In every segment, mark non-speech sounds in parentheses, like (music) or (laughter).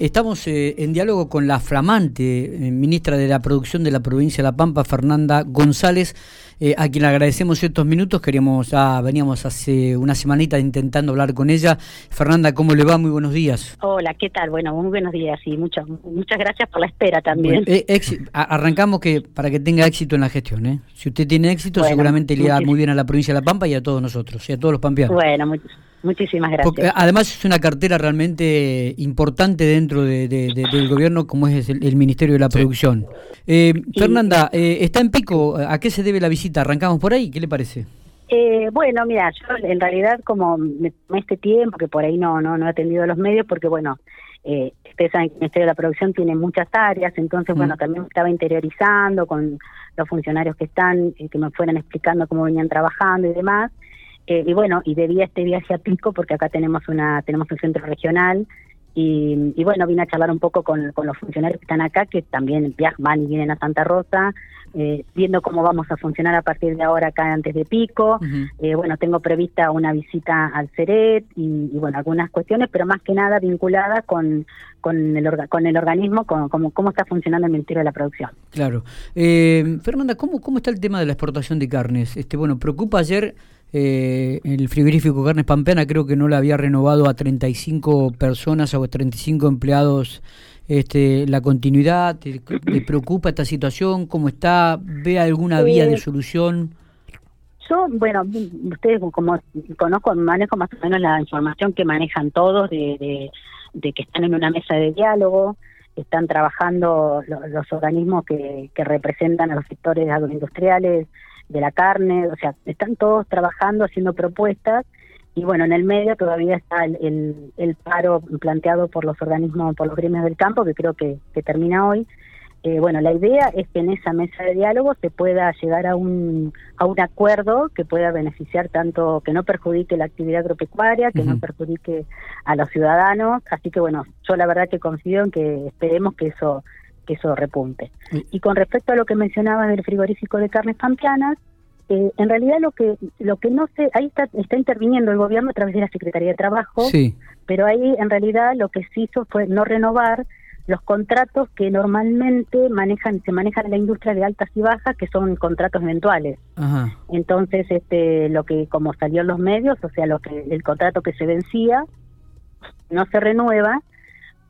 Estamos eh, en diálogo con la flamante eh, ministra de la Producción de la provincia de La Pampa, Fernanda González, eh, a quien le agradecemos estos minutos. Queríamos, ah, veníamos hace una semanita intentando hablar con ella. Fernanda, ¿cómo le va? Muy buenos días. Hola, ¿qué tal? Bueno, muy buenos días y muchas muchas gracias por la espera también. arrancamos que para que tenga éxito en la gestión. ¿eh? Si usted tiene éxito, seguramente le da muy bien a la provincia de La Pampa y a todos nosotros, y a todos los pampeanos. Bueno, muy Muchísimas gracias. Porque además es una cartera realmente importante dentro del gobierno como es el, Ministerio de la Producción. Eh, Fernanda, eh, está en pico. ¿A qué se debe la visita? ¿Arrancamos por ahí? ¿Qué le parece? Eh, bueno, mira, yo en realidad como me tomé este tiempo, que por ahí no no, no he atendido a los medios, porque bueno, eh, ustedes saben que el Ministerio de la Producción tiene muchas áreas, entonces bueno, mm. también me estaba interiorizando con los funcionarios que están, eh, que me fueran explicando cómo venían trabajando y demás. Eh, y bueno, y debía este viaje a Pico porque acá tenemos una tenemos un centro regional y, y bueno, vine a charlar un poco con, con, los funcionarios que están acá, que también viajan y vienen a Santa Rosa, eh, viendo cómo vamos a funcionar a partir de ahora acá antes de Pico. eh, bueno, tengo prevista una visita al CERET y, y, bueno, algunas cuestiones, pero más que nada vinculadas con, con, el, con el organismo, con, cómo está funcionando el Ministerio de la Producción. Claro. Eh, Fernanda, ¿cómo, ¿cómo está el tema de la exportación de carnes? Este, bueno, preocupa ayer eh, el frigorífico Carnes Pampeana creo que no le había renovado a 35 personas o a 35 empleados este, la continuidad. ¿Le preocupa esta situación? ¿Cómo está? ¿Ve alguna vía de solución? Yo, bueno, ustedes como conozco, manejo más o menos la información que manejan todos de, de, que están en una mesa de diálogo, están trabajando los, los organismos que, que representan a los sectores agroindustriales, de la carne, o sea, están todos trabajando, haciendo propuestas y bueno, en el medio todavía está el, el, paro planteado por los organismos, por los gremios del campo, que creo que, que termina hoy. Eh, bueno, la idea es que en esa mesa de diálogo se pueda llegar a un, a un acuerdo que pueda beneficiar tanto, que no perjudique la actividad agropecuaria, que no perjudique a los ciudadanos. Así que bueno, yo la verdad que confío en que esperemos que eso que eso repunte. Y con respecto a lo que mencionabas del frigorífico de carnes pampeanas, eh, en realidad lo que lo que no sé, ahí está, está interviniendo el gobierno a través de la Secretaría de Trabajo, pero ahí en realidad lo que se hizo fue no renovar los contratos que normalmente manejan se manejan en la industria de altas y bajas que son contratos eventuales. Entonces este lo que como salió en los medios o sea lo que el contrato que se vencía no se renueva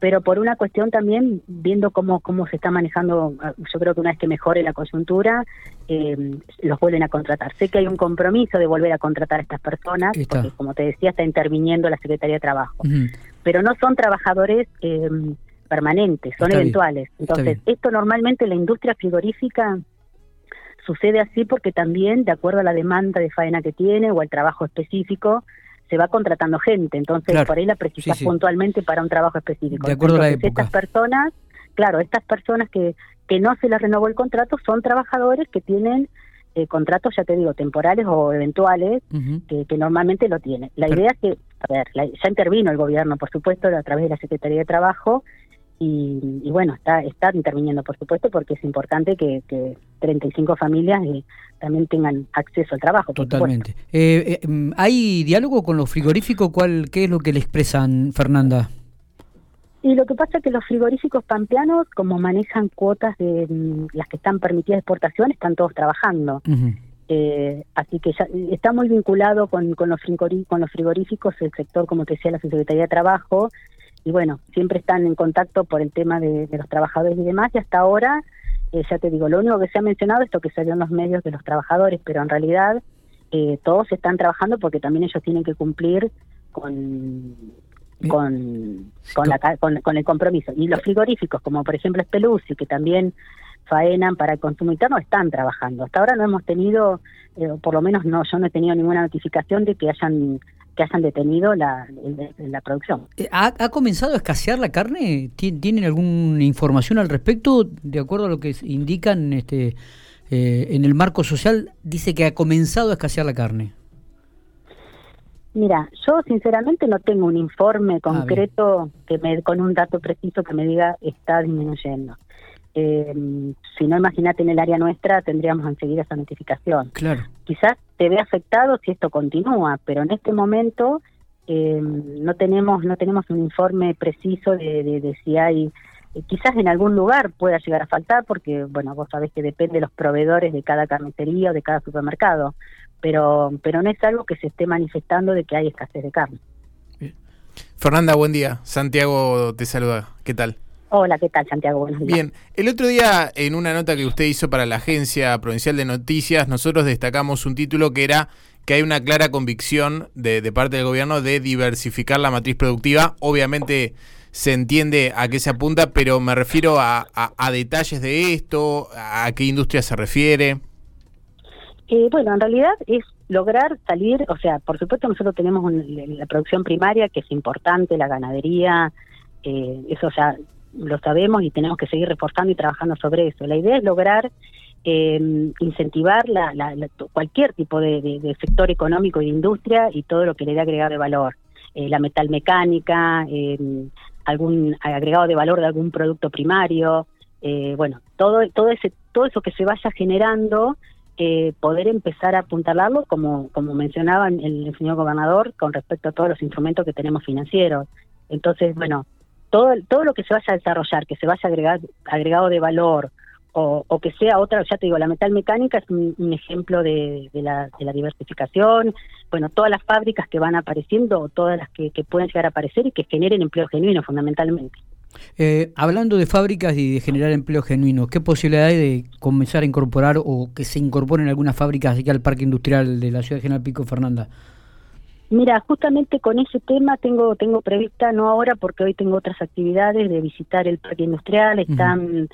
pero por una cuestión también, viendo cómo, cómo se está manejando, yo creo que una vez que mejore la coyuntura, eh, los vuelven a contratar. Sé que hay un compromiso de volver a contratar a estas personas, porque como te decía, está interviniendo la Secretaría de Trabajo, pero no son trabajadores eh, permanentes, son eventuales. Entonces, esto normalmente en la industria frigorífica sucede así porque también, de acuerdo a la demanda de faena que tiene o al trabajo específico, se va contratando gente, entonces por ahí la precisas puntualmente para un trabajo específico. De acuerdo a la época. Estas personas, claro, estas personas que, que no se les renovó el contrato son trabajadores que tienen eh, contratos, ya te digo, temporales o eventuales, que, que, normalmente lo tienen. La idea es que, a ver, ya intervino el gobierno, por supuesto, a través de la Secretaría de Trabajo, y, bueno, está, está interviniendo, por supuesto, porque es importante que, que 35 familias eh, también tengan acceso al trabajo. Totalmente. Eh, eh, mm, ¿Hay diálogo con los frigoríficos? ¿Cuál, ¿Qué es lo que le expresan, Fernanda? Y lo que pasa es que los frigoríficos pampeanos, como manejan cuotas de mm, las que están permitidas de exportación, están todos trabajando. así que ya, está muy vinculado con, con, los con los frigoríficos el sector, como te decía, la Secretaría de Trabajo, y bueno, siempre están en contacto por el tema de, los trabajadores y demás, y hasta ahora, eh, ya te digo, lo único que se ha mencionado es lo que salió en los medios de los trabajadores, pero en realidad eh, todos están trabajando porque también ellos tienen que cumplir con con con, la, con, el compromiso. Y los frigoríficos, como por ejemplo Speluzzi, que también faenan para el consumo interno, están trabajando. Hasta ahora no hemos tenido, eh, por lo menos no, yo no he tenido ninguna notificación de que hayan que hayan detenido la, la, producción. Eh, ¿Ha, ¿Ha, comenzado a escasear la carne? ¿Tienen alguna información al respecto? De acuerdo a lo que indican este, eh, en el marco social, dice que ha comenzado a escasear la carne. Mira, yo sinceramente no tengo un informe ah, concreto que me con un dato preciso que me diga está disminuyendo. Eh, si no, imagínate en el área nuestra tendríamos enseguida esa notificación. Claro. Quizás te ve afectado si esto continúa, pero en este momento eh, no tenemos no tenemos un informe preciso de, de, si hay eh, quizás en algún lugar pueda llegar a faltar porque bueno vos sabés que depende de los proveedores de cada carnicería o de cada supermercado pero pero no es algo que se esté manifestando de que hay escasez de carne. Fernanda buen día. Santiago te saluda. Qué tal Hola, ¿qué tal, Santiago? Buenos días. Bien, el otro día en una nota que usted hizo para la Agencia Provincial de Noticias, nosotros destacamos un título que era que hay una clara convicción de, parte del gobierno de diversificar la matriz productiva. Obviamente se entiende a qué se apunta, pero me refiero a, detalles de esto, a qué industria se refiere. Eh, bueno, en realidad es lograr salir, o sea, por supuesto nosotros tenemos la producción primaria que es importante, la ganadería, eh, eso ya lo sabemos y tenemos que seguir reforzando y trabajando sobre eso. La idea es lograr eh, incentivar la, cualquier tipo de, sector económico y de industria y todo lo que le dé agregado de valor. Eh, la metalmecánica, eh, algún agregado de valor de algún producto primario, eh, bueno, todo, todo, ese, todo eso que se vaya generando, poder empezar a apuntalarlo, como, como mencionaba el, señor gobernador, con respecto a todos los instrumentos que tenemos financieros. Entonces, bueno, todo, todo lo que se vaya a desarrollar, que se vaya a agregar agregado de valor, o, que sea otra, ya te digo, la metalmecánica es un, ejemplo de, la, diversificación, bueno, todas las fábricas que van apareciendo o todas las que, pueden llegar a aparecer y que generen empleo genuino fundamentalmente. Eh, hablando de fábricas y de generar empleo genuino, ¿qué posibilidad hay de comenzar a incorporar o que se incorporen algunas fábricas aquí al parque industrial de la ciudad de General Pico, Fernanda? Mira, justamente con ese tema tengo tengo prevista, no ahora porque hoy tengo otras actividades de visitar el parque industrial, están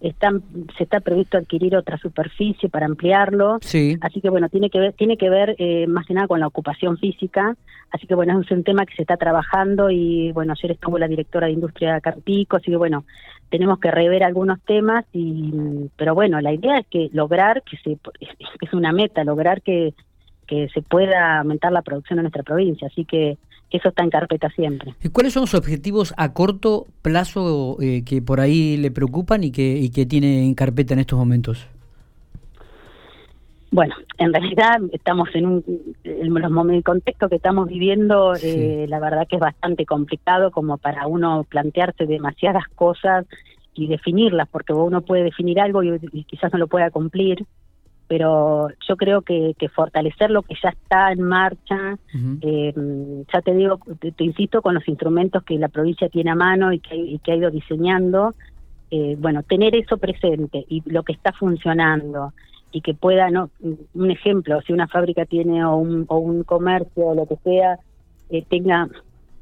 están, se está previsto adquirir otra superficie para ampliarlo. Sí. Así que bueno, tiene que ver, tiene que ver eh, más que nada con la ocupación física. Así que bueno, es un tema que se está trabajando y bueno, ayer estuvo la directora de Industria Carpico, así que bueno, tenemos que rever algunos temas y pero bueno, la idea es que lograr que se es una meta, lograr que que se pueda aumentar la producción en nuestra provincia, así que eso está en carpeta siempre. ¿Y cuáles son los objetivos a corto plazo eh, que por ahí le preocupan y que, y que tiene en carpeta en estos momentos? Bueno, en realidad estamos en un en el contexto que estamos viviendo, eh, la verdad que es bastante complicado como para uno plantearse demasiadas cosas y definirlas, porque uno puede definir algo y quizás no lo pueda cumplir pero yo creo que, fortalecer lo que ya está en marcha, eh, ya te digo, te, insisto con los instrumentos que la provincia tiene a mano y que, ha ido diseñando, eh, bueno, tener eso presente y lo que está funcionando y que pueda, no un ejemplo, si una fábrica tiene o un, o un comercio o lo que sea, eh, tenga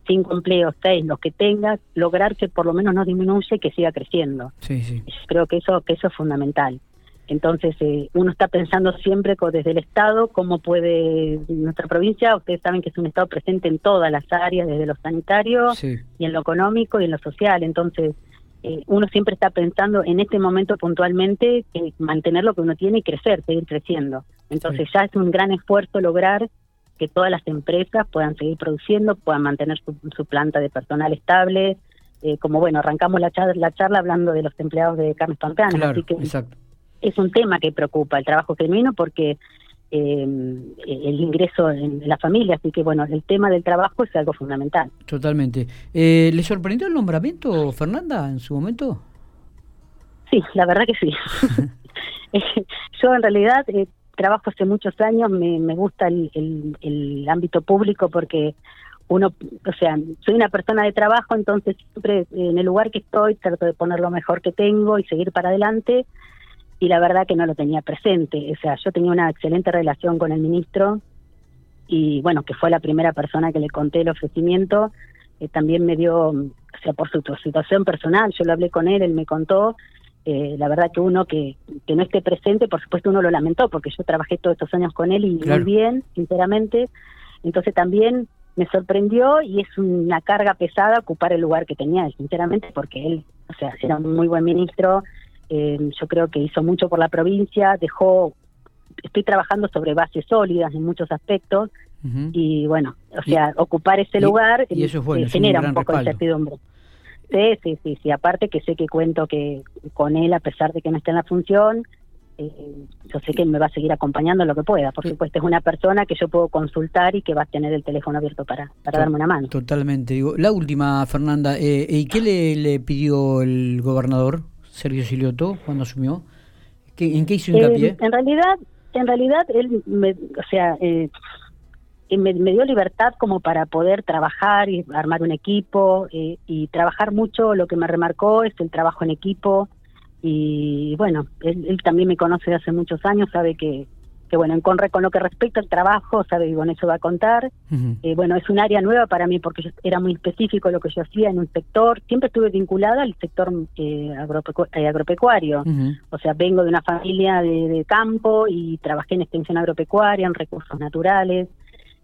cinco empleos, seis, los que tenga, lograr que por lo menos no disminuya y que siga creciendo. Sí, sí. Creo que eso, que eso es fundamental. Entonces, eh, uno está pensando siempre desde el Estado cómo puede nuestra provincia, ustedes saben que es un Estado presente en todas las áreas, desde lo sanitario y en lo económico y en lo social. Entonces, eh, uno siempre está pensando en este momento puntualmente en mantener lo que uno tiene y crecer, seguir creciendo. Entonces, ya es un gran esfuerzo lograr que todas las empresas puedan seguir produciendo, puedan mantener su, planta de personal estable. Eh, como bueno, arrancamos la charla, la charla hablando de los empleados de carnes pampeanas, así que exacto es un tema que preocupa el trabajo genuino porque eh, el ingreso en la familia, así que bueno, el tema del trabajo es algo fundamental. Totalmente. Eh, ¿Le sorprendió el nombramiento, Fernanda, en su momento? Sí, la verdad que sí. (laughs) (laughs) Yo en realidad eh, trabajo hace muchos años, me, me gusta el, el, ámbito público porque uno, o sea, soy una persona de trabajo, entonces siempre en el lugar que estoy trato de poner lo mejor que tengo y seguir para adelante y la verdad que no lo tenía presente. O sea, yo tenía una excelente relación con el ministro y bueno, que fue la primera persona que le conté el ofrecimiento, eh, también me dio, o sea, por su, situación personal, yo lo hablé con él, él me contó, eh, la verdad que uno que, que no esté presente, por supuesto uno lo lamentó, porque yo trabajé todos estos años con él y muy bien, sinceramente, entonces también me sorprendió y es una carga pesada ocupar el lugar que tenía, sinceramente, porque él, o sea, era un muy buen ministro, eh, yo creo que hizo mucho por la provincia, dejó, estoy trabajando sobre bases sólidas en muchos aspectos y bueno, o sea, ocupar ese lugar y eso eh, genera un, poco de incertidumbre. Sí, sí, sí, sí, aparte que sé que cuento que con él, a pesar de que no esté en la función, eh, yo sé que me va a seguir acompañando en lo que pueda. Por supuesto, es una persona que yo puedo consultar y que va a tener el teléfono abierto para, para darme una mano. Totalmente. Digo, la última, Fernanda, eh, ¿y qué le, le, pidió el gobernador Sergio Silioto cuando asumió? ¿En qué hizo hincapié? Eh, en realidad, en realidad él, me, o sea, eh, me, me, dio libertad como para poder trabajar y armar un equipo y trabajar mucho. Lo que me remarcó es el trabajo en equipo y bueno, él, también me conoce de hace muchos años, sabe que, que bueno, en con, con lo que respecta al trabajo, sabe con eso va a contar. eh, bueno, es un área nueva para mí porque era muy específico lo que yo hacía en un sector, siempre estuve vinculada al sector eh, agropecu eh, agropecuario, o sea, vengo de una familia de, de campo y trabajé en extensión agropecuaria, en recursos naturales,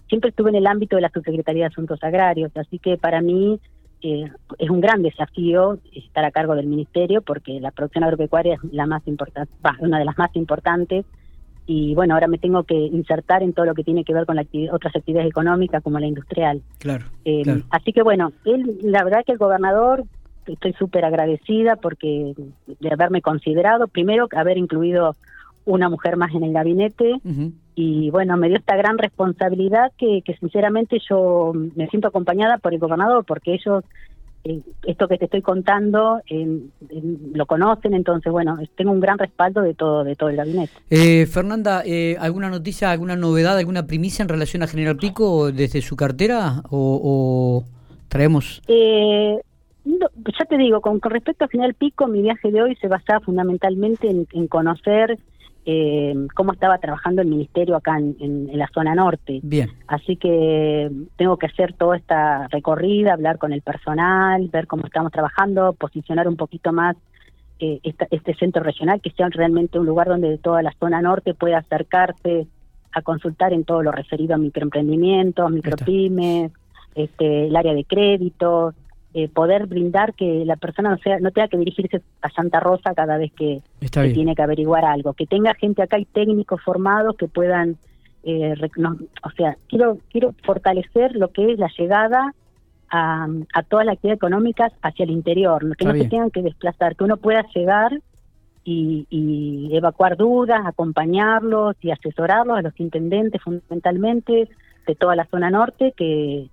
siempre estuve en el ámbito de la Subsecretaría de Asuntos Agrarios, así que para mí eh, es un gran desafío estar a cargo del ministerio porque la producción agropecuaria es la más importante, una de las más importantes y bueno, ahora me tengo que insertar en todo lo que tiene que ver con la otras actividades económicas como la industrial. Claro, eh, claro. Así que bueno, él, la verdad que el gobernador, estoy súper agradecida porque de haberme considerado, primero haber incluido una mujer más en el gabinete uh -huh. y bueno, me dio esta gran responsabilidad que, que, sinceramente yo me siento acompañada por el gobernador porque ellos eh, esto que te estoy contando eh, eh, lo conocen, entonces bueno, tengo un gran respaldo de todo de todo el gabinete. Eh, Fernanda, ¿alguna noticia, alguna novedad, alguna primicia en relación a General Pico desde su cartera o, o traemos? No, ya te digo, con, con, respecto a General Pico, mi viaje de hoy se basaba fundamentalmente en, en conocer eh, cómo estaba trabajando el ministerio acá en, en, en, la zona norte. Bien. Así que tengo que hacer toda esta recorrida, hablar con el personal, ver cómo estamos trabajando, posicionar un poquito más eh, esta, este centro regional, que sea realmente un lugar donde toda la zona norte pueda acercarse a consultar en todo lo referido a microemprendimientos, micropymes, este, el área de créditos, eh, poder brindar que la persona no, sea, no tenga que dirigirse a Santa Rosa cada vez que, que tiene que averiguar algo, que tenga gente acá y técnicos formados que puedan, eh, no, o sea, quiero quiero fortalecer lo que es la llegada a, a toda la actividad económica hacia el interior, que Está no bien. se tengan que desplazar, que uno pueda llegar y, y evacuar dudas, acompañarlos y asesorarlos a los intendentes fundamentalmente de toda la zona norte que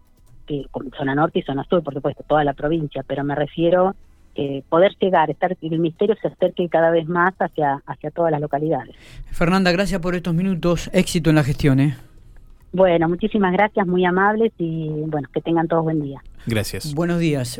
que zona norte y zona sur, por supuesto, toda la provincia, pero me refiero eh, poder llegar, estar el ministerio se acerque cada vez más hacia, hacia todas las localidades. Fernanda, gracias por estos minutos, éxito en la gestión. ¿eh? Bueno, muchísimas gracias, muy amables y bueno, que tengan todos buen día. Gracias. Buenos días.